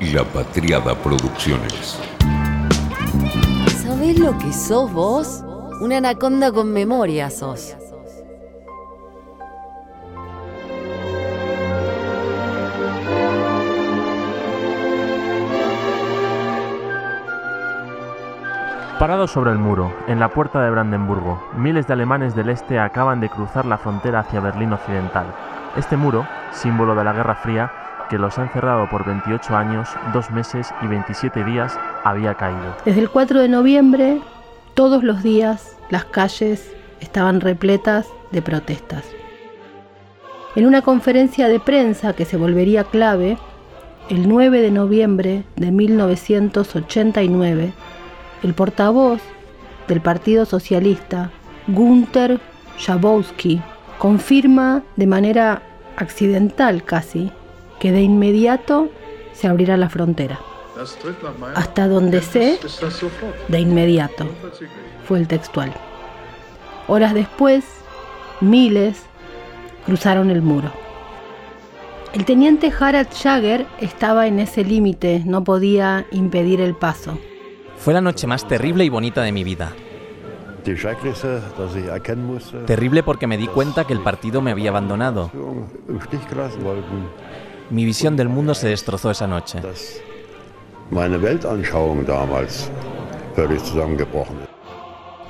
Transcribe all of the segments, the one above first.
y la Patriada Producciones. ¿Sabés lo que sos vos? Una anaconda con memoria sos. Parados sobre el muro, en la puerta de Brandenburgo, miles de alemanes del este acaban de cruzar la frontera hacia Berlín Occidental. Este muro, símbolo de la Guerra Fría, que los ha encerrado por 28 años, 2 meses y 27 días, había caído. Desde el 4 de noviembre, todos los días, las calles estaban repletas de protestas. En una conferencia de prensa que se volvería clave, el 9 de noviembre de 1989, el portavoz del Partido Socialista, Gunther Schabowski, confirma de manera accidental casi que de inmediato se abrirá la frontera. Hasta donde sé, de inmediato, fue el textual. Horas después, miles cruzaron el muro. El teniente Harald Jagger estaba en ese límite, no podía impedir el paso. Fue la noche más terrible y bonita de mi vida. Terrible porque me di cuenta que el partido me había abandonado. Mi visión del mundo se destrozó esa noche.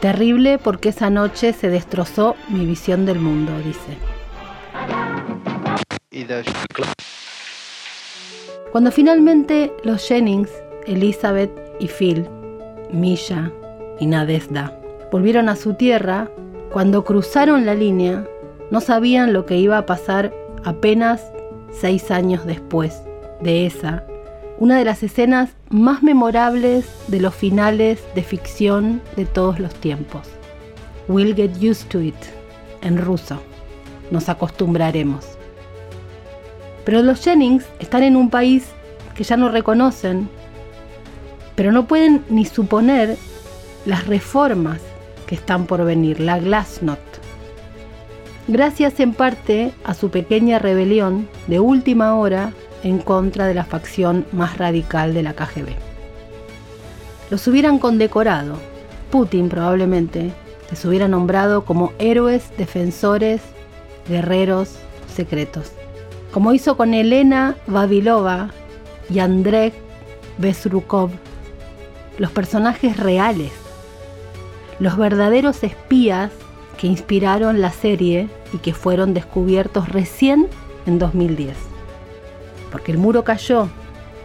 Terrible porque esa noche se destrozó mi visión del mundo, dice. Cuando finalmente los Jennings, Elizabeth y Phil, Misha y Nadezda volvieron a su tierra, cuando cruzaron la línea, no sabían lo que iba a pasar apenas seis años después de esa, una de las escenas más memorables de los finales de ficción de todos los tiempos. We'll get used to it, en ruso. Nos acostumbraremos. Pero los Jennings están en un país que ya no reconocen, pero no pueden ni suponer las reformas que están por venir, la Glasnost. Gracias en parte a su pequeña rebelión de última hora en contra de la facción más radical de la KGB. Los hubieran condecorado, Putin probablemente, les hubiera nombrado como héroes, defensores, guerreros secretos, como hizo con Elena Vavilova y Andrei Besrukov, los personajes reales los verdaderos espías que inspiraron la serie y que fueron descubiertos recién en 2010. Porque el muro cayó,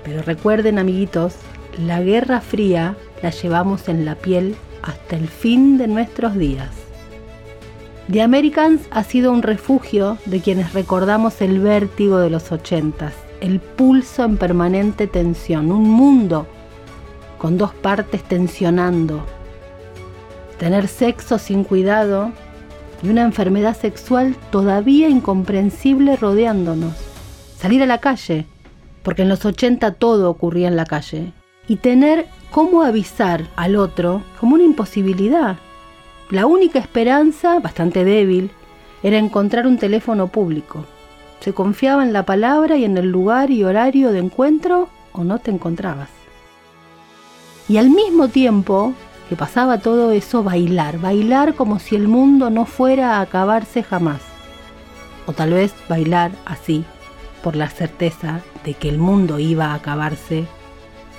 pero recuerden amiguitos, la Guerra Fría la llevamos en la piel hasta el fin de nuestros días. The Americans ha sido un refugio de quienes recordamos el vértigo de los ochentas, el pulso en permanente tensión, un mundo con dos partes tensionando, tener sexo sin cuidado y una enfermedad sexual todavía incomprensible rodeándonos. Salir a la calle, porque en los 80 todo ocurría en la calle, y tener cómo avisar al otro como una imposibilidad. La única esperanza, bastante débil, era encontrar un teléfono público. Se confiaba en la palabra y en el lugar y horario de encuentro o no te encontrabas. Y al mismo tiempo que pasaba todo eso, bailar, bailar como si el mundo no fuera a acabarse jamás. O tal vez bailar así, por la certeza de que el mundo iba a acabarse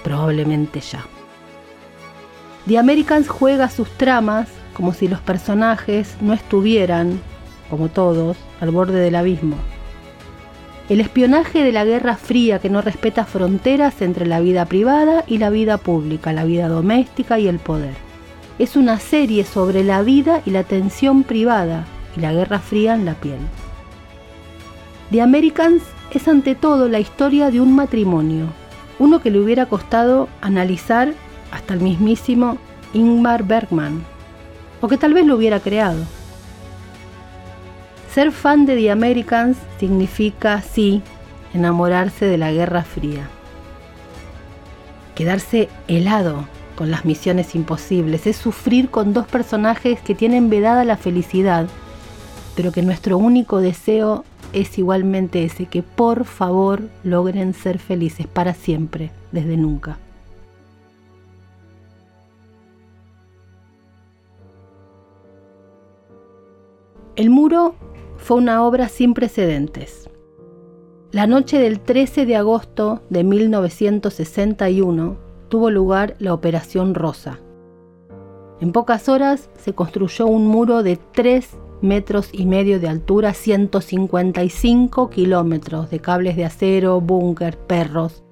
probablemente ya. The Americans juega sus tramas como si los personajes no estuvieran, como todos, al borde del abismo. El espionaje de la Guerra Fría que no respeta fronteras entre la vida privada y la vida pública, la vida doméstica y el poder. Es una serie sobre la vida y la tensión privada y la Guerra Fría en la piel. The Americans es ante todo la historia de un matrimonio, uno que le hubiera costado analizar hasta el mismísimo Ingmar Bergman, o que tal vez lo hubiera creado. Ser fan de The Americans significa, sí, enamorarse de la Guerra Fría. Quedarse helado con las misiones imposibles, es sufrir con dos personajes que tienen vedada la felicidad, pero que nuestro único deseo es igualmente ese, que por favor logren ser felices para siempre, desde nunca. El muro fue una obra sin precedentes. La noche del 13 de agosto de 1961 tuvo lugar la Operación Rosa. En pocas horas se construyó un muro de 3 metros y medio de altura, 155 kilómetros de cables de acero, búnker, perros,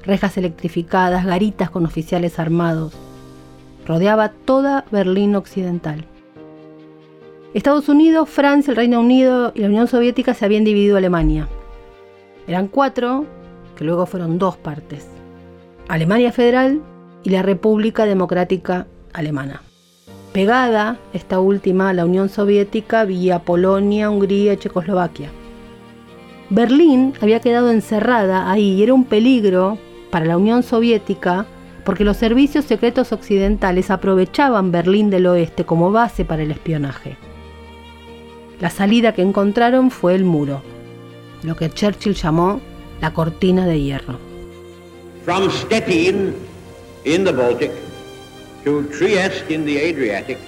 rejas electrificadas, garitas con oficiales armados. Rodeaba toda Berlín Occidental. Estados Unidos, Francia, el Reino Unido y la Unión Soviética se habían dividido Alemania. Eran cuatro, que luego fueron dos partes. Alemania Federal y la República Democrática Alemana. Pegada esta última a la Unión Soviética vía Polonia, Hungría y Checoslovaquia. Berlín había quedado encerrada ahí y era un peligro para la Unión Soviética porque los servicios secretos occidentales aprovechaban Berlín del Oeste como base para el espionaje. La salida que encontraron fue el muro, lo que Churchill llamó la cortina de hierro. From Stettin in the Baltic to Trieste in the Adriatic,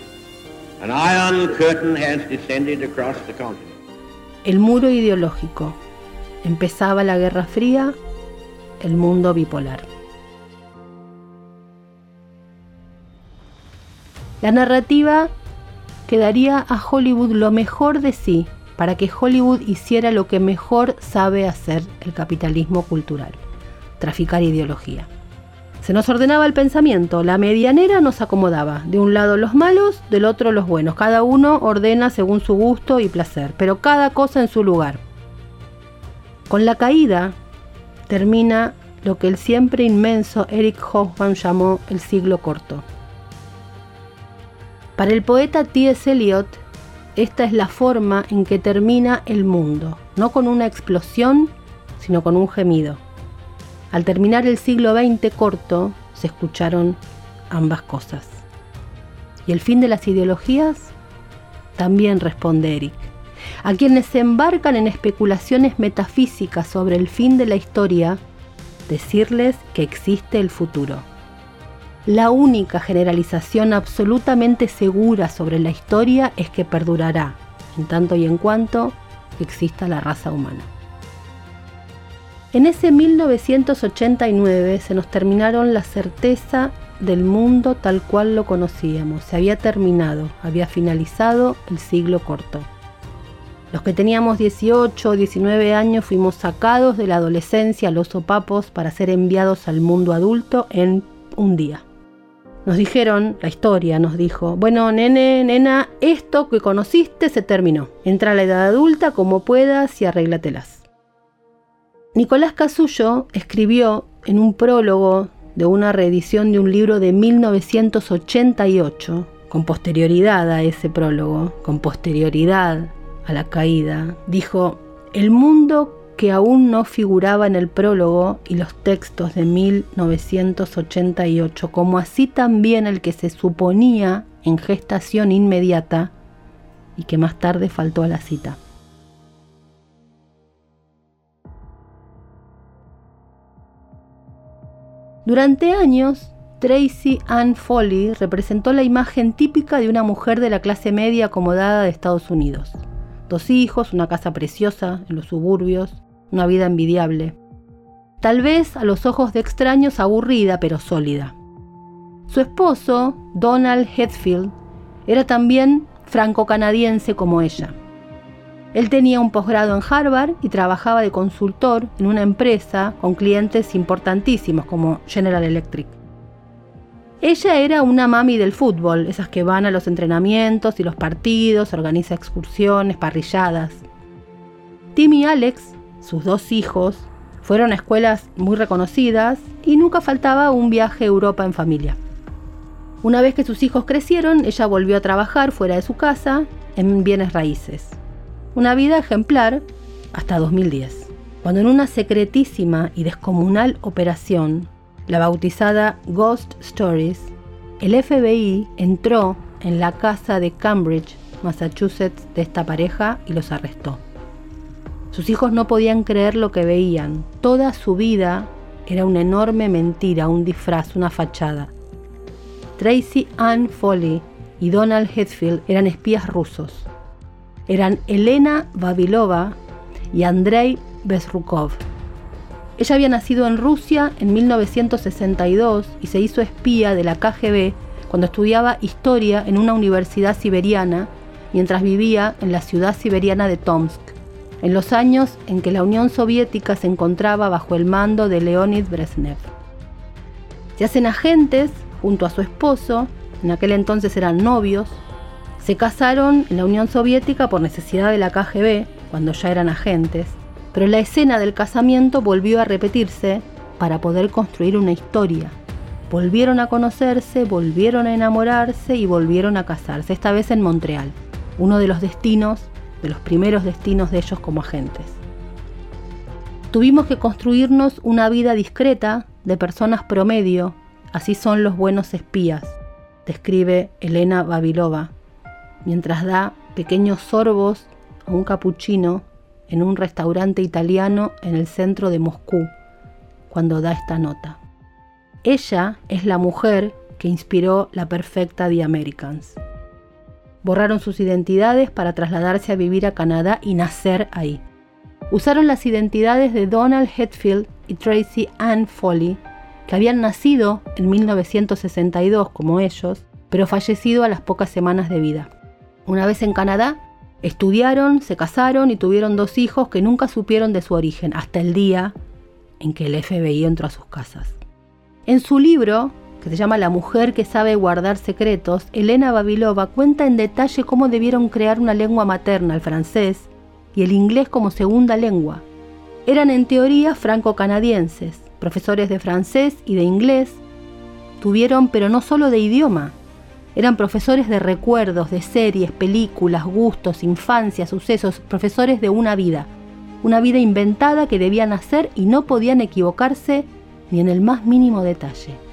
an iron curtain has descended across the continent. El muro ideológico. Empezaba la Guerra Fría, el mundo bipolar. La narrativa que daría a Hollywood lo mejor de sí para que Hollywood hiciera lo que mejor sabe hacer el capitalismo cultural, traficar ideología. Se nos ordenaba el pensamiento, la medianera nos acomodaba, de un lado los malos, del otro los buenos, cada uno ordena según su gusto y placer, pero cada cosa en su lugar. Con la caída termina lo que el siempre inmenso Eric Hoffman llamó el siglo corto. Para el poeta T.S. Eliot, esta es la forma en que termina el mundo, no con una explosión, sino con un gemido. Al terminar el siglo XX corto, se escucharon ambas cosas. ¿Y el fin de las ideologías? También responde Eric. A quienes se embarcan en especulaciones metafísicas sobre el fin de la historia, decirles que existe el futuro. La única generalización absolutamente segura sobre la historia es que perdurará, en tanto y en cuanto exista la raza humana. En ese 1989 se nos terminaron la certeza del mundo tal cual lo conocíamos. Se había terminado, había finalizado el siglo corto. Los que teníamos 18 o 19 años fuimos sacados de la adolescencia a los sopapos para ser enviados al mundo adulto en un día. Nos dijeron, la historia nos dijo, bueno, nene, nena, esto que conociste se terminó. Entra a la edad adulta como puedas y arréglatelas. Nicolás Casullo escribió en un prólogo de una reedición de un libro de 1988, con posterioridad a ese prólogo, con posterioridad a la caída, dijo, el mundo que aún no figuraba en el prólogo y los textos de 1988, como así también el que se suponía en gestación inmediata y que más tarde faltó a la cita. Durante años, Tracy Ann Foley representó la imagen típica de una mujer de la clase media acomodada de Estados Unidos. Dos hijos, una casa preciosa en los suburbios, una vida envidiable. Tal vez a los ojos de extraños aburrida pero sólida. Su esposo, Donald Hetfield, era también franco-canadiense como ella. Él tenía un posgrado en Harvard y trabajaba de consultor en una empresa con clientes importantísimos como General Electric. Ella era una mami del fútbol, esas que van a los entrenamientos y los partidos, organiza excursiones, parrilladas. Tim y Alex sus dos hijos, fueron a escuelas muy reconocidas y nunca faltaba un viaje a Europa en familia. Una vez que sus hijos crecieron, ella volvió a trabajar fuera de su casa en bienes raíces. Una vida ejemplar hasta 2010, cuando en una secretísima y descomunal operación, la bautizada Ghost Stories, el FBI entró en la casa de Cambridge, Massachusetts, de esta pareja y los arrestó. Sus hijos no podían creer lo que veían. Toda su vida era una enorme mentira, un disfraz, una fachada. Tracy Ann Foley y Donald Hetfield eran espías rusos. Eran Elena Babilova y Andrei Bezrukov. Ella había nacido en Rusia en 1962 y se hizo espía de la KGB cuando estudiaba historia en una universidad siberiana mientras vivía en la ciudad siberiana de Tomsk, en los años en que la Unión Soviética se encontraba bajo el mando de Leonid Brezhnev. Se hacen agentes junto a su esposo, en aquel entonces eran novios, se casaron en la Unión Soviética por necesidad de la KGB, cuando ya eran agentes, pero la escena del casamiento volvió a repetirse para poder construir una historia. Volvieron a conocerse, volvieron a enamorarse y volvieron a casarse, esta vez en Montreal, uno de los destinos, de los primeros destinos de ellos como agentes. Tuvimos que construirnos una vida discreta de personas promedio, así son los buenos espías, describe Elena Babilova, mientras da pequeños sorbos a un capuchino en un restaurante italiano en el centro de Moscú cuando da esta nota. Ella es la mujer que inspiró la perfecta The Americans. Borraron sus identidades para trasladarse a vivir a Canadá y nacer ahí. Usaron las identidades de Donald Hetfield y Tracy Ann Foley, que habían nacido en 1962 como ellos, pero fallecido a las pocas semanas de vida. Una vez en Canadá, Estudiaron, se casaron y tuvieron dos hijos que nunca supieron de su origen hasta el día en que el FBI entró a sus casas. En su libro, que se llama La mujer que sabe guardar secretos, Elena Babilova cuenta en detalle cómo debieron crear una lengua materna, el francés, y el inglés como segunda lengua. Eran en teoría franco-canadienses, profesores de francés y de inglés. Tuvieron, pero no solo de idioma, eran profesores de recuerdos, de series, películas, gustos, infancia, sucesos, profesores de una vida. Una vida inventada que debían hacer y no podían equivocarse ni en el más mínimo detalle.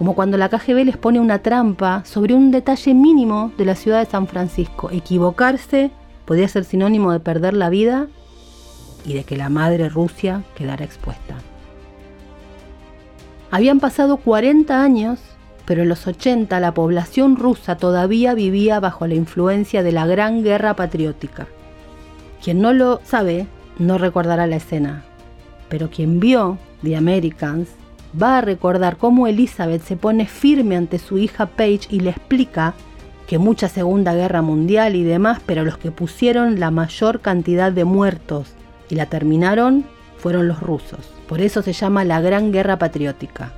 Como cuando la KGB les pone una trampa sobre un detalle mínimo de la ciudad de San Francisco. Equivocarse podía ser sinónimo de perder la vida y de que la madre Rusia quedara expuesta. Habían pasado 40 años pero en los 80 la población rusa todavía vivía bajo la influencia de la Gran Guerra Patriótica. Quien no lo sabe no recordará la escena, pero quien vio The Americans va a recordar cómo Elizabeth se pone firme ante su hija Paige y le explica que mucha Segunda Guerra Mundial y demás, pero los que pusieron la mayor cantidad de muertos y la terminaron fueron los rusos. Por eso se llama la Gran Guerra Patriótica.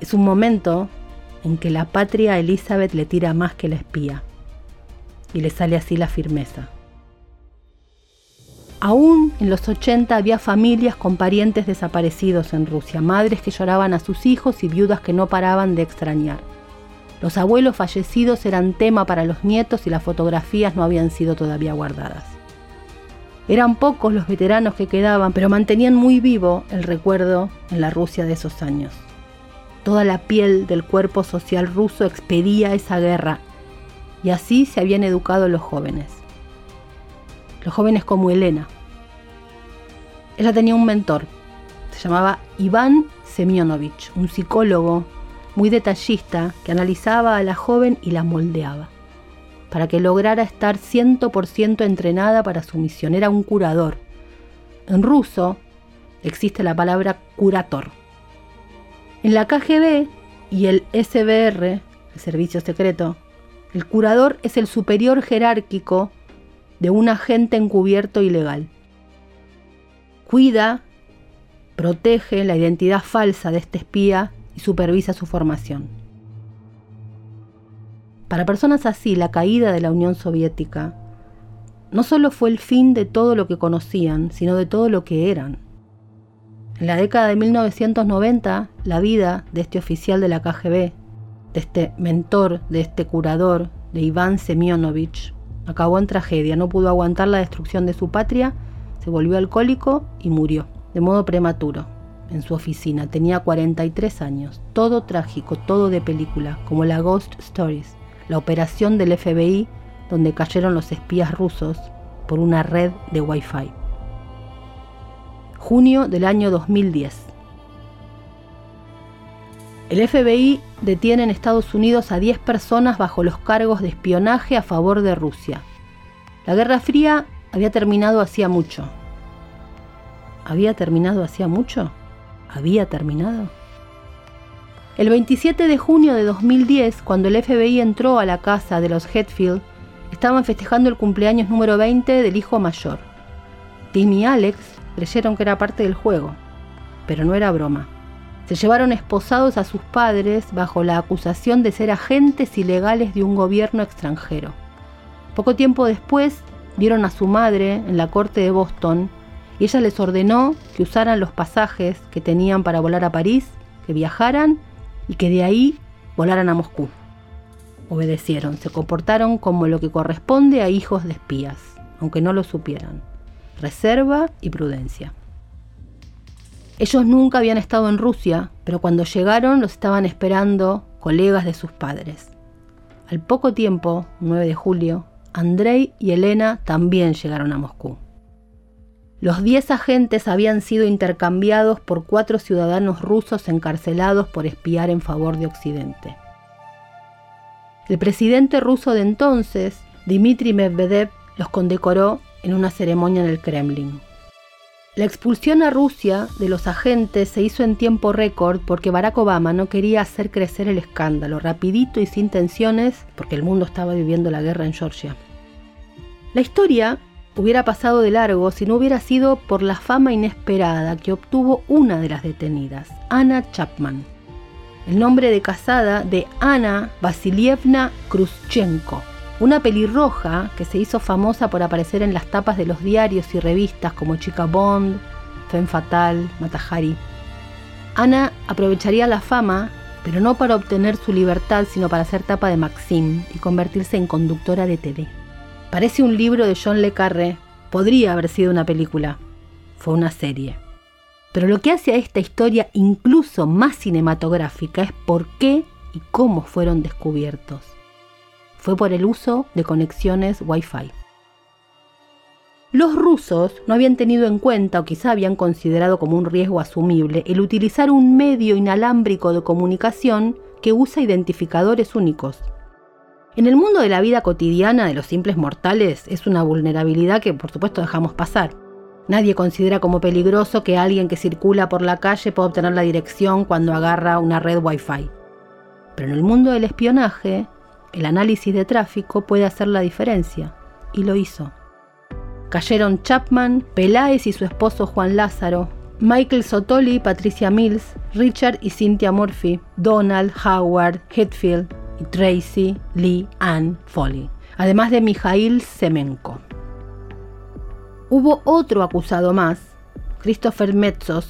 Es un momento en que la patria Elizabeth le tira más que la espía. Y le sale así la firmeza. Aún en los 80 había familias con parientes desaparecidos en Rusia, madres que lloraban a sus hijos y viudas que no paraban de extrañar. Los abuelos fallecidos eran tema para los nietos y las fotografías no habían sido todavía guardadas. Eran pocos los veteranos que quedaban, pero mantenían muy vivo el recuerdo en la Rusia de esos años. Toda la piel del cuerpo social ruso expedía esa guerra y así se habían educado los jóvenes. Los jóvenes como Elena. Ella tenía un mentor, se llamaba Iván Semyonovich, un psicólogo muy detallista que analizaba a la joven y la moldeaba para que lograra estar 100% entrenada para su misión. Era un curador. En ruso existe la palabra curator en la KGB y el SBR, el Servicio Secreto, el curador es el superior jerárquico de un agente encubierto ilegal. Cuida, protege la identidad falsa de este espía y supervisa su formación. Para personas así, la caída de la Unión Soviética no solo fue el fin de todo lo que conocían, sino de todo lo que eran. En la década de 1990, la vida de este oficial de la KGB, de este mentor, de este curador, de Iván Semyonovich, acabó en tragedia. No pudo aguantar la destrucción de su patria, se volvió alcohólico y murió, de modo prematuro, en su oficina. Tenía 43 años. Todo trágico, todo de película, como la Ghost Stories, la operación del FBI donde cayeron los espías rusos por una red de Wi-Fi. junio del año 2010. El FBI detiene en Estados Unidos a 10 personas bajo los cargos de espionaje a favor de Rusia. La Guerra Fría había terminado hacía mucho. ¿Había terminado hacía mucho? ¿Había terminado? El 27 de junio de 2010, cuando el FBI entró a la casa de los Hetfield, estaban festejando el cumpleaños número 20 del hijo mayor. Tim y Alex creyeron que era parte del juego, pero no era broma. Se llevaron esposados a sus padres bajo la acusación de ser agentes ilegales de un gobierno extranjero. Poco tiempo después vieron a su madre en la corte de Boston y ella les ordenó que usaran los pasajes que tenían para volar a París, que viajaran y que de ahí volaran a Moscú. Obedecieron, se comportaron como lo que corresponde a hijos de espías, aunque no lo supieran. Reserva y prudencia. Ellos nunca habían estado en Rusia, pero cuando llegaron los estaban esperando colegas de sus padres. Al poco tiempo, 9 de julio, Andrei y Elena también llegaron a Moscú. Los 10 agentes habían sido intercambiados por cuatro ciudadanos rusos encarcelados por espiar en favor de Occidente. El presidente ruso de entonces, Dmitry Medvedev, los condecoró en una ceremonia en el Kremlin. La expulsión a Rusia de los agentes se hizo en tiempo récord porque Barack Obama no quería hacer crecer el escándalo, rapidito y sin tensiones, porque el mundo estaba viviendo la guerra en Georgia. La historia hubiera pasado de largo si no hubiera sido por la fama inesperada que obtuvo una de las detenidas, Anna Chapman. El nombre de casada de Anna Vasilievna Khrushchenko, una pelirroja que se hizo famosa por aparecer en las tapas de los diarios y revistas como Chica Bond, Femme Fatal, Matahari. Ana aprovecharía la fama, pero no para obtener su libertad, sino para ser tapa de Maxim y convertirse en conductora de TV. Parece un libro de John Le Carré. Podría haber sido una película. Fue una serie. Pero lo que hace a esta historia incluso más cinematográfica es por qué y cómo fueron descubiertos. Fue por el uso de conexiones Wi-Fi. Los rusos no habían tenido en cuenta o quizá habían considerado como un riesgo asumible el utilizar un medio inalámbrico de comunicación que usa identificadores únicos. En el mundo de la vida cotidiana de los simples mortales es una vulnerabilidad que por supuesto dejamos pasar. Nadie considera como peligroso que alguien que circula por la calle pueda obtener la dirección cuando agarra una red Wi-Fi. Pero en el mundo del espionaje, el análisis de tráfico puede hacer la diferencia, y lo hizo. Cayeron Chapman, Peláez y su esposo Juan Lázaro, Michael Sotoli, Patricia Mills, Richard y Cynthia Murphy, Donald, Howard, Hetfield, Tracy Lee Ann Foley, además de Mijail Semenko. Hubo otro acusado más, Christopher Metzos,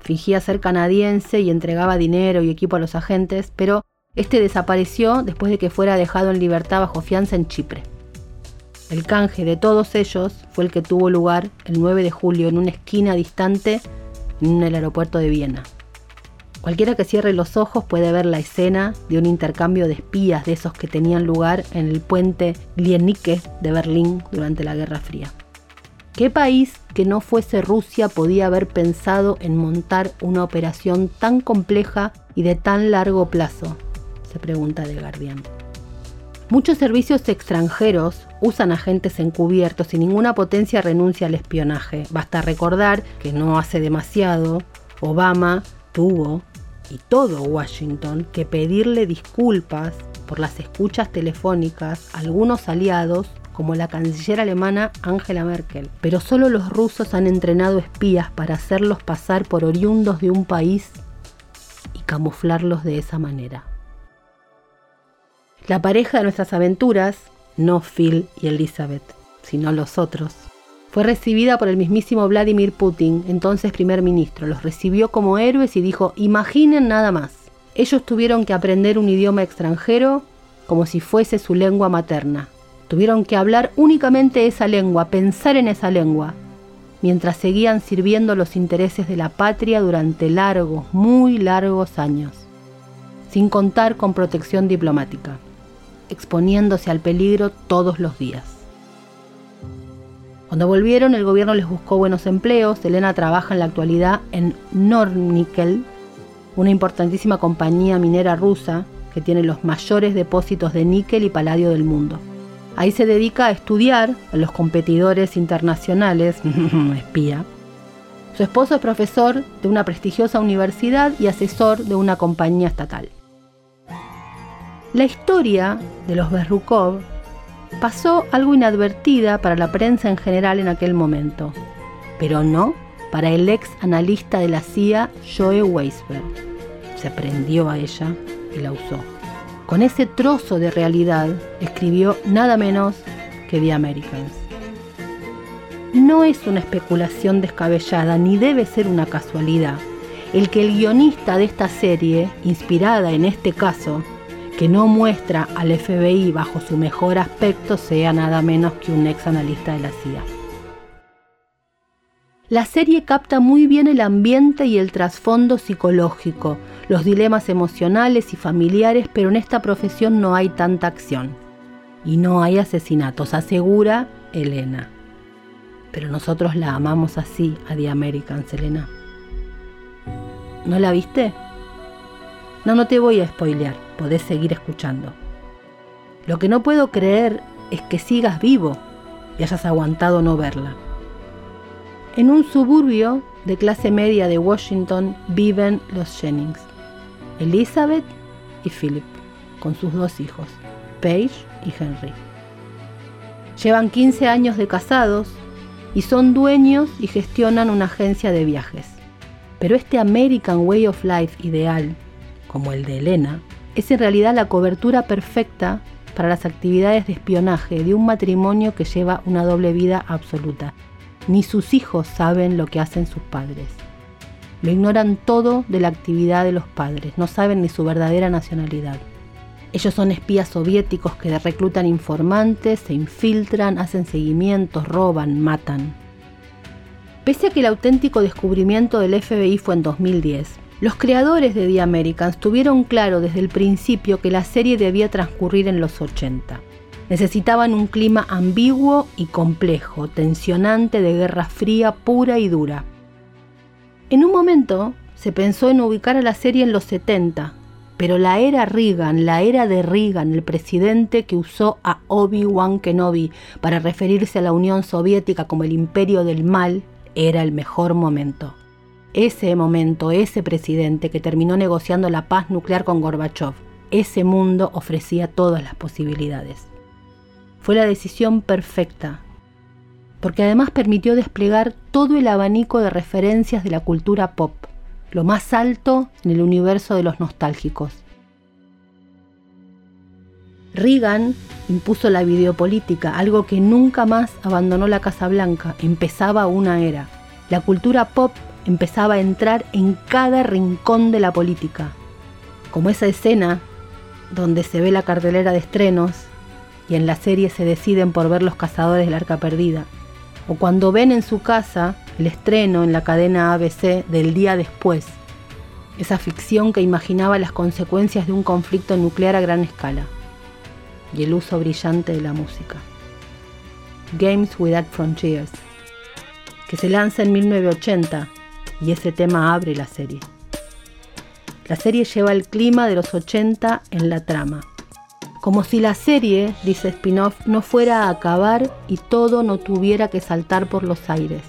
fingía ser canadiense y entregaba dinero y equipo a los agentes, pero este desapareció después de que fuera dejado en libertad bajo fianza en Chipre. El canje de todos ellos fue el que tuvo lugar el 9 de julio en una esquina distante en el aeropuerto de Viena. Cualquiera que cierre los ojos puede ver la escena de un intercambio de espías de esos que tenían lugar en el puente Glienicke de Berlín durante la Guerra Fría. ¿Qué país que no fuese Rusia podía haber pensado en montar una operación tan compleja y de tan largo plazo? Pregunta The Guardian. Muchos servicios extranjeros usan agentes encubiertos y ninguna potencia renuncia al espionaje. Basta recordar que no hace demasiado Obama tuvo y todo Washington que pedirle disculpas por las escuchas telefónicas a algunos aliados como la canciller alemana Angela Merkel. Pero solo los rusos han entrenado espías para hacerlos pasar por oriundos de un país y camuflarlos de esa manera. La pareja de nuestras aventuras, no Phil y Elizabeth, sino los otros, fue recibida por el mismísimo Vladimir Putin, entonces primer ministro. Los recibió como héroes y dijo, imaginen nada más. Ellos tuvieron que aprender un idioma extranjero como si fuese su lengua materna. Tuvieron que hablar únicamente esa lengua, pensar en esa lengua, mientras seguían sirviendo los intereses de la patria durante largos, muy largos años, sin contar con protección diplomática, exponiéndose al peligro todos los días. Cuando volvieron, el gobierno les buscó buenos empleos. Elena trabaja en la actualidad en Nornickel, una importantísima compañía minera rusa que tiene los mayores depósitos de níquel y paladio del mundo. Ahí se dedica a estudiar a los competidores internacionales, espía. Su esposo es profesor de una prestigiosa universidad y asesor de una compañía estatal. La historia de los Berrukov pasó algo inadvertida para la prensa en general en aquel momento, pero no para el ex analista de la CIA Joe Weisberg. Se prendió a ella y la usó. Con ese trozo de realidad escribió nada menos que The Americans. No es una especulación descabellada ni debe ser una casualidad el que el guionista de esta serie, inspirada en este caso, que no muestra al FBI bajo su mejor aspecto, sea nada menos que un ex analista de la CIA. La serie capta muy bien el ambiente y el trasfondo psicológico, los dilemas emocionales y familiares, pero en esta profesión no hay tanta acción. Y no hay asesinatos, asegura Elena. Pero nosotros la amamos así a The American, Elena. ¿No la viste? No, no te voy a spoilear, podés seguir escuchando. Lo que no puedo creer es que sigas vivo y hayas aguantado no verla. En un suburbio de clase media de Washington viven los Jennings. Elizabeth y Philip, con sus dos hijos, Paige y Henry. Llevan 15 años de casados y son dueños y gestionan una agencia de viajes. Pero este American Way of Life ideal, como el de Elena, es en realidad la cobertura perfecta para las actividades de espionaje de un matrimonio que lleva una doble vida absoluta. Ni sus hijos saben lo que hacen sus padres. Lo ignoran todo de la actividad de los padres, no saben ni su verdadera nacionalidad. Ellos son espías soviéticos que reclutan informantes, se infiltran, hacen seguimientos, roban, matan. Pese a que el auténtico descubrimiento del FBI fue en 2010, los creadores de The Americans tuvieron claro desde el principio que la serie debía transcurrir en los 80. Necesitaban un clima ambiguo y complejo, tensionante de guerra fría pura y dura. En un momento se pensó en ubicar a la serie en los 70, pero la era Reagan, la era de Reagan, el presidente que usó a Obi-Wan Kenobi para referirse a la Unión Soviética como el imperio del mal, era el mejor momento. Ese momento, ese presidente que terminó negociando la paz nuclear con Gorbachev, ese mundo ofrecía todas las posibilidades. Fue la decisión perfecta, porque además permitió desplegar todo el abanico de referencias de la cultura pop, lo más alto en el universo de los nostálgicos. Reagan impuso la videopolítica, algo que nunca más abandonó la Casa Blanca, empezaba una era. La cultura pop empezaba a entrar en cada rincón de la política, como esa escena donde se ve la cartelera de estrenos y en la serie se deciden por ver los cazadores del arca perdida, o cuando ven en su casa el estreno en la cadena ABC del día después, esa ficción que imaginaba las consecuencias de un conflicto nuclear a gran escala, y el uso brillante de la música. Games Without Frontiers, que se lanza en 1980 y ese tema abre la serie. La serie lleva el clima de los 80 en la trama como si la serie, dice Spinoff, no fuera a acabar y todo no tuviera que saltar por los aires.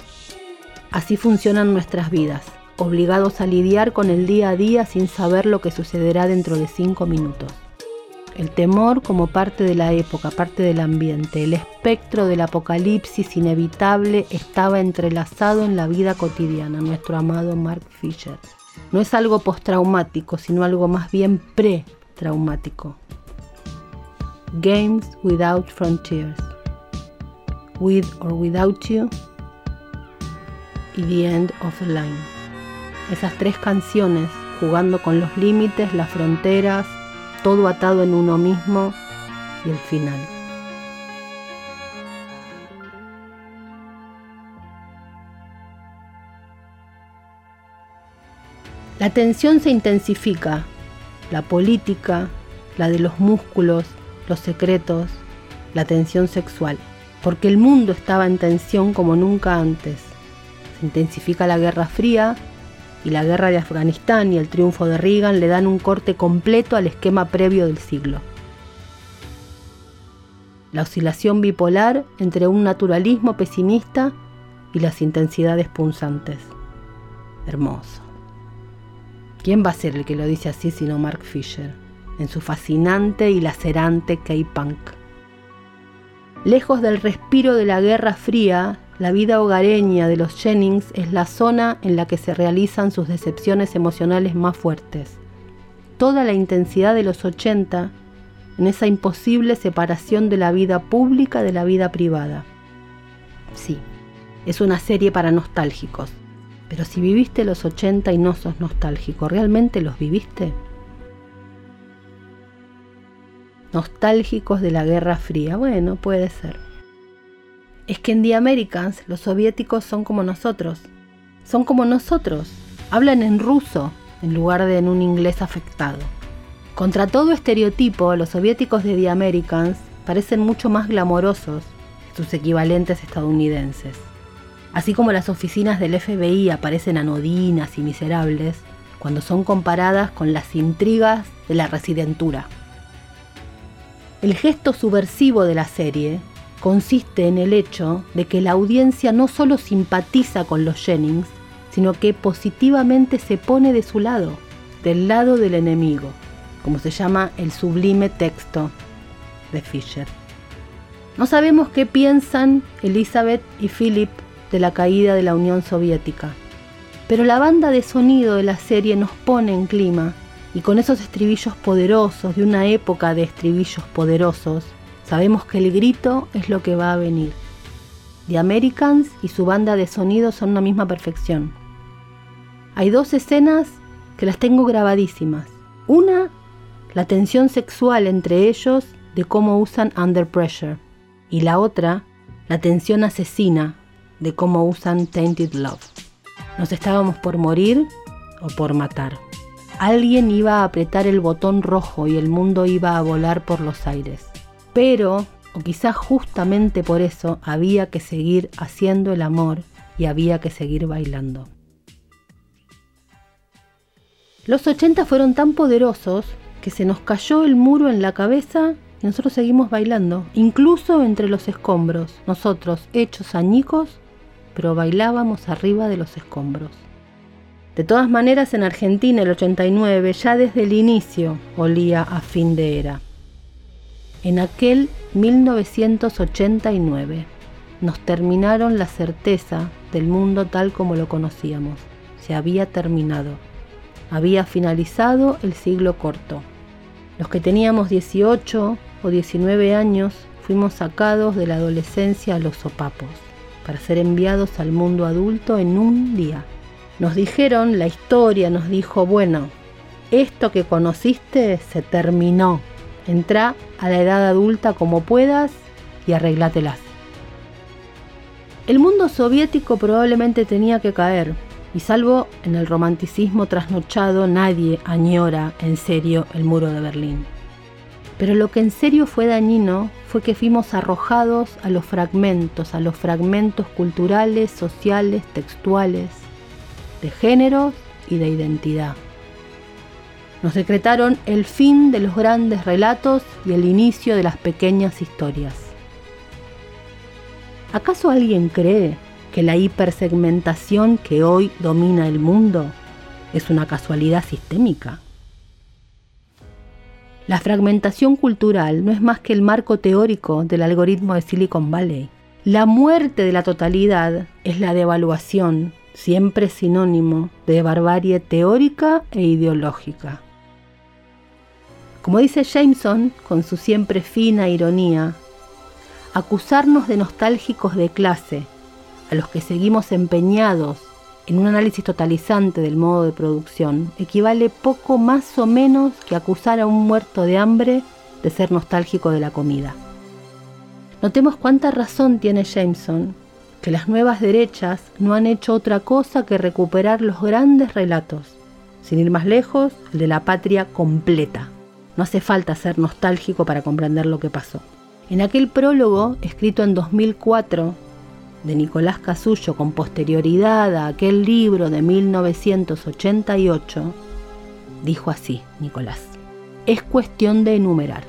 Así funcionan nuestras vidas, obligados a lidiar con el día a día sin saber lo que sucederá dentro de cinco minutos. El temor como parte de la época, parte del ambiente, el espectro del apocalipsis inevitable estaba entrelazado en la vida cotidiana, nuestro amado Mark Fisher. No es algo postraumático, sino algo más bien pre-traumático. Games Without Frontiers, With or Without You y The End of the Line. Esas tres canciones jugando con los límites, las fronteras, todo atado en uno mismo y el final. La tensión se intensifica, la política, la de los músculos, los secretos, la tensión sexual. porque el mundo estaba en tensión como nunca antes. Se intensifica la Guerra Fría y la guerra de Afganistán y el triunfo de Reagan le dan un corte completo al esquema previo del siglo. La oscilación bipolar entre un naturalismo pesimista y las intensidades punzantes. Hermoso. ¿Quién va a ser el que lo dice así sino Mark Fisher, en su fascinante y lacerante K-Punk? Lejos del respiro de la Guerra Fría, la vida hogareña de los Jennings es la zona en la que se realizan sus decepciones emocionales más fuertes. Toda la intensidad de los 80 en esa imposible separación de la vida pública de la vida privada. Sí, es una serie para nostálgicos, pero si viviste los 80 y no sos nostálgico, ¿realmente los viviste? Nostálgicos de la Guerra Fría, bueno, puede ser es que en The Americans los soviéticos son como nosotros. Son como nosotros. Hablan en ruso en lugar de en un inglés afectado. Contra todo estereotipo, los soviéticos de The Americans parecen mucho más glamorosos que sus equivalentes estadounidenses. Así como las oficinas del FBI aparecen anodinas y miserables cuando son comparadas con las intrigas de la residentura. El gesto subversivo de la serie consiste en el hecho de que la audiencia no solo simpatiza con los Jennings, sino que positivamente se pone de su lado, del lado del enemigo, como se llama el sublime texto de Fisher. No sabemos qué piensan Elizabeth y Philip de la caída de la Unión Soviética, pero la banda de sonido de la serie nos pone en clima y con esos estribillos poderosos de una época de estribillos poderosos, Sabemos que el grito es lo que va a venir. The Americans y su banda de sonido son una misma perfección. Hay dos escenas que las tengo grabadísimas. Una, la tensión sexual entre ellos de cómo usan Under Pressure. Y la otra, la tensión asesina de cómo usan Tainted Love. Nos estábamos por morir o por matar. Alguien iba a apretar el botón rojo y el mundo iba a volar por los aires pero, o quizás justamente por eso, había que seguir haciendo el amor y había que seguir bailando. Los 80 fueron tan poderosos que se nos cayó el muro en la cabeza y nosotros seguimos bailando, incluso entre los escombros, nosotros hechos añicos, pero bailábamos arriba de los escombros. De todas maneras, en Argentina el 89 ya desde el inicio olía a fin de era en aquel 1989 nos terminaron la certeza del mundo tal como lo conocíamos. Se había terminado. Había finalizado el siglo corto. Los que teníamos 18 o 19 años fuimos sacados de la adolescencia a los sopapos para ser enviados al mundo adulto en un día. Nos dijeron, la historia nos dijo, bueno, esto que conociste se terminó, Entra a la edad adulta como puedas y arreglátelas. El mundo soviético probablemente tenía que caer, y salvo en el romanticismo trasnochado, nadie añora en serio el muro de Berlín. Pero lo que en serio fue dañino fue que fuimos arrojados a los fragmentos, a los fragmentos culturales, sociales, textuales, de géneros y de identidad. Nos decretaron el fin de los grandes relatos y el inicio de las pequeñas historias. ¿Acaso alguien cree que la hipersegmentación que hoy domina el mundo es una casualidad sistémica? La fragmentación cultural no es más que el marco teórico del algoritmo de Silicon Valley. La muerte de la totalidad es la devaluación, siempre sinónimo de barbarie teórica e ideológica. Como dice Jameson, con su siempre fina ironía, acusarnos de nostálgicos de clase, a los que seguimos empeñados en un análisis totalizante del modo de producción, equivale poco más o menos que acusar a un muerto de hambre de ser nostálgico de la comida. Notemos cuánta razón tiene Jameson, que las nuevas derechas no han hecho otra cosa que recuperar los grandes relatos, sin ir más lejos, el de la patria completa. No hace falta ser nostálgico para comprender lo que pasó. En aquel prólogo, escrito en 2004, de Nicolás Casullo con posterioridad a aquel libro de 1988, dijo así Nicolás. Es cuestión de enumerar.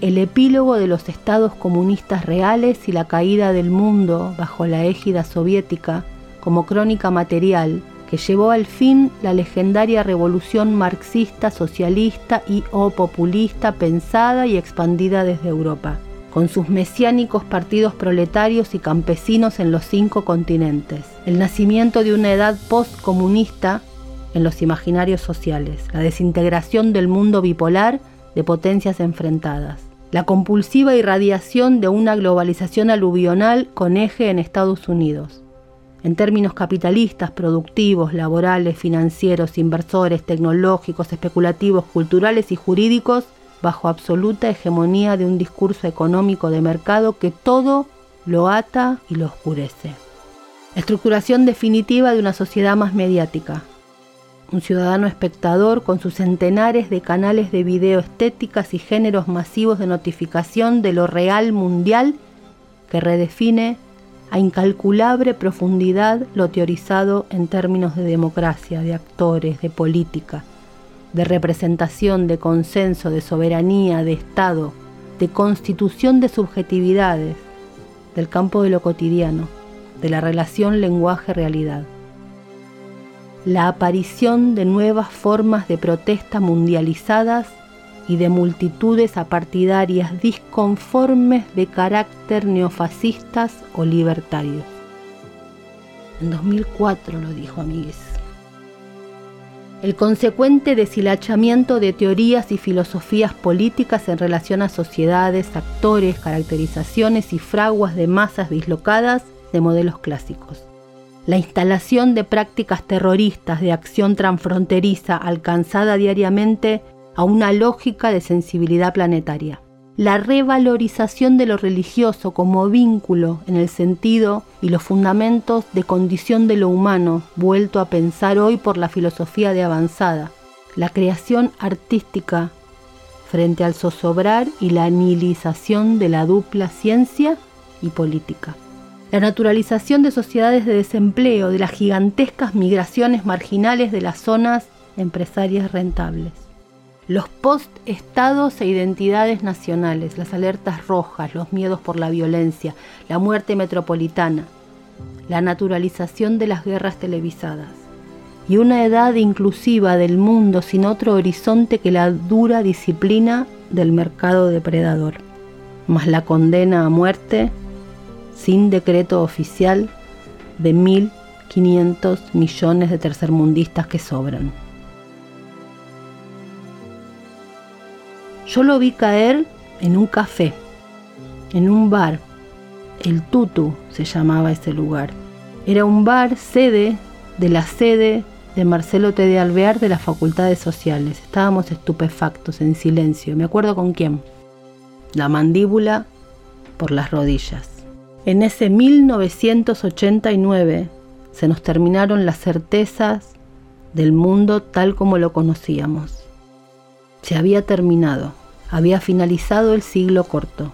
El epílogo de los estados comunistas reales y la caída del mundo bajo la égida soviética como crónica material que llevó al fin la legendaria revolución marxista, socialista y o populista pensada y expandida desde Europa, con sus mesiánicos partidos proletarios y campesinos en los cinco continentes, el nacimiento de una edad postcomunista en los imaginarios sociales, la desintegración del mundo bipolar de potencias enfrentadas, la compulsiva irradiación de una globalización aluvional con eje en Estados Unidos, en términos capitalistas, productivos, laborales, financieros, inversores, tecnológicos, especulativos, culturales y jurídicos, bajo absoluta hegemonía de un discurso económico de mercado que todo lo ata y lo oscurece. Estructuración definitiva de una sociedad más mediática. Un ciudadano espectador con sus centenares de canales de video estéticas y géneros masivos de notificación de lo real mundial que redefine a incalculable profundidad lo teorizado en términos de democracia, de actores, de política, de representación, de consenso, de soberanía, de Estado, de constitución de subjetividades, del campo de lo cotidiano, de la relación lenguaje-realidad. La aparición de nuevas formas de protesta mundializadas y de multitudes apartidarias disconformes de carácter neofascistas o libertarios. En 2004 lo dijo amigues. El consecuente deshilachamiento de teorías y filosofías políticas en relación a sociedades, actores, caracterizaciones y fraguas de masas dislocadas de modelos clásicos. La instalación de prácticas terroristas de acción transfronteriza alcanzada diariamente a una lógica de sensibilidad planetaria. La revalorización de lo religioso como vínculo en el sentido y los fundamentos de condición de lo humano, vuelto a pensar hoy por la filosofía de avanzada. La creación artística frente al zozobrar y la anilización de la dupla ciencia y política. La naturalización de sociedades de desempleo, de las gigantescas migraciones marginales de las zonas empresarias rentables los post-estados e identidades nacionales, las alertas rojas, los miedos por la violencia, la muerte metropolitana, la naturalización de las guerras televisadas y una edad inclusiva del mundo sin otro horizonte que la dura disciplina del mercado depredador, más la condena a muerte sin decreto oficial de 1.500 millones de tercermundistas que sobran. Yo lo vi caer en un café, en un bar. El Tutu se llamaba ese lugar. Era un bar sede de la sede de Marcelo T. de Alvear de la Facultad de Sociales. Estábamos estupefactos, en silencio. Me acuerdo con quién. La mandíbula por las rodillas. En ese 1989 se nos terminaron las certezas del mundo tal como lo conocíamos. Se había terminado, había finalizado el siglo corto.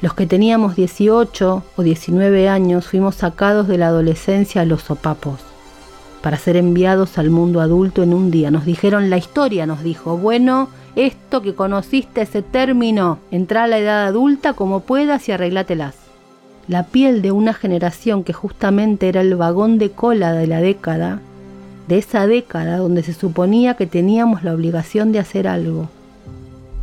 Los que teníamos 18 o 19 años fuimos sacados de la adolescencia a los sopapos para ser enviados al mundo adulto en un día. Nos dijeron la historia, nos dijo, bueno, esto que conociste ese término, entra a la edad adulta como puedas y arreglátelas. La piel de una generación que justamente era el vagón de cola de la década de esa década donde se suponía que teníamos la obligación de hacer algo.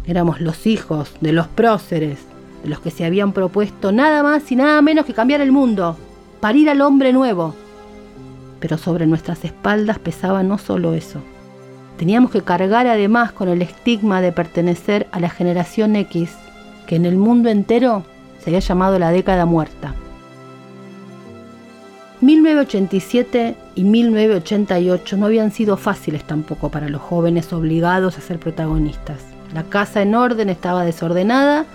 Éramos los hijos de los próceres, de los que se habían propuesto nada más y nada menos que cambiar el mundo, parir al hombre nuevo. Pero sobre nuestras espaldas pesaba no solo eso. Teníamos que cargar además con el estigma de pertenecer a la generación X, que en el mundo entero se había llamado la década muerta. 1987 y 1988 no habían sido fáciles tampoco para los jóvenes obligados a ser protagonistas. La casa en orden estaba desordenada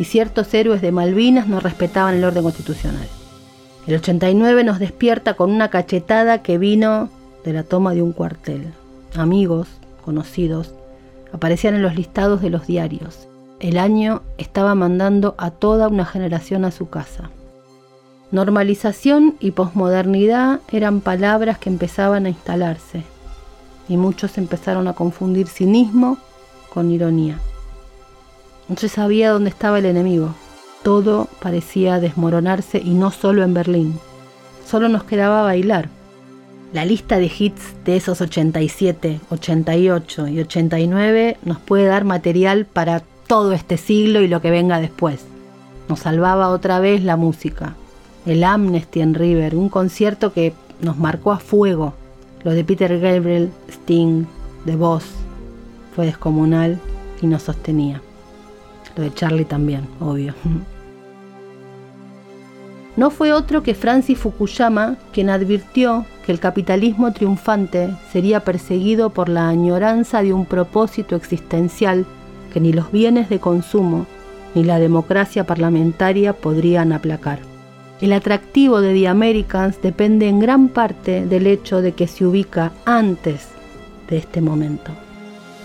y ciertos héroes de Malvinas no respetaban el orden constitucional. El 89 nos despierta con una cachetada que vino de la toma de un cuartel. Amigos, conocidos, aparecían en los listados de los diarios. el año estaba mandando a toda una generación a su casa. Normalización y posmodernidad eran palabras que empezaban a instalarse y muchos empezaron a confundir cinismo con ironía. No se sabía dónde estaba el enemigo. Todo parecía desmoronarse y no solo en Berlín. Solo nos quedaba bailar. La lista de hits de esos 87, 88 y 89 nos puede dar material para todo este siglo y lo que venga después. Nos salvaba otra vez la música, el Amnesty en River, un concierto que nos marcó a fuego. Lo de Peter Gabriel, Sting, The Boss, fue descomunal y nos sostenía. Lo de Charlie también, obvio. No fue otro que Francis Fukuyama quien advirtió que el capitalismo triunfante sería perseguido por la añoranza de un propósito existencial que ni los bienes de consumo ni la democracia parlamentaria podrían aplacar. El atractivo de The Americans depende en gran parte del hecho de que se ubica antes de este momento.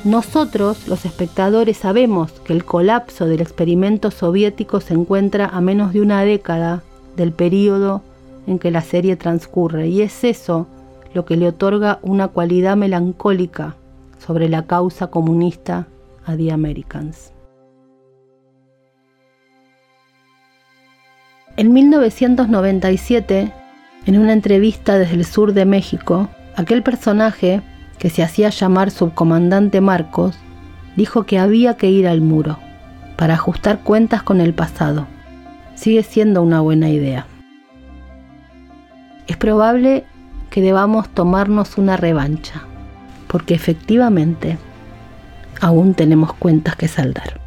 Nosotros, los espectadores, sabemos que el colapso del experimento soviético se encuentra a menos de una década del periodo en que la serie transcurre y es eso lo que le otorga una cualidad melancólica sobre la causa comunista a The Americans. En 1997, en una entrevista desde el sur de México, aquel personaje, que se hacía llamar subcomandante Marcos, dijo que había que ir al muro para ajustar cuentas con el pasado. Sigue siendo una buena idea. Es probable que debamos tomarnos una revancha, porque efectivamente aún tenemos cuentas que saldar.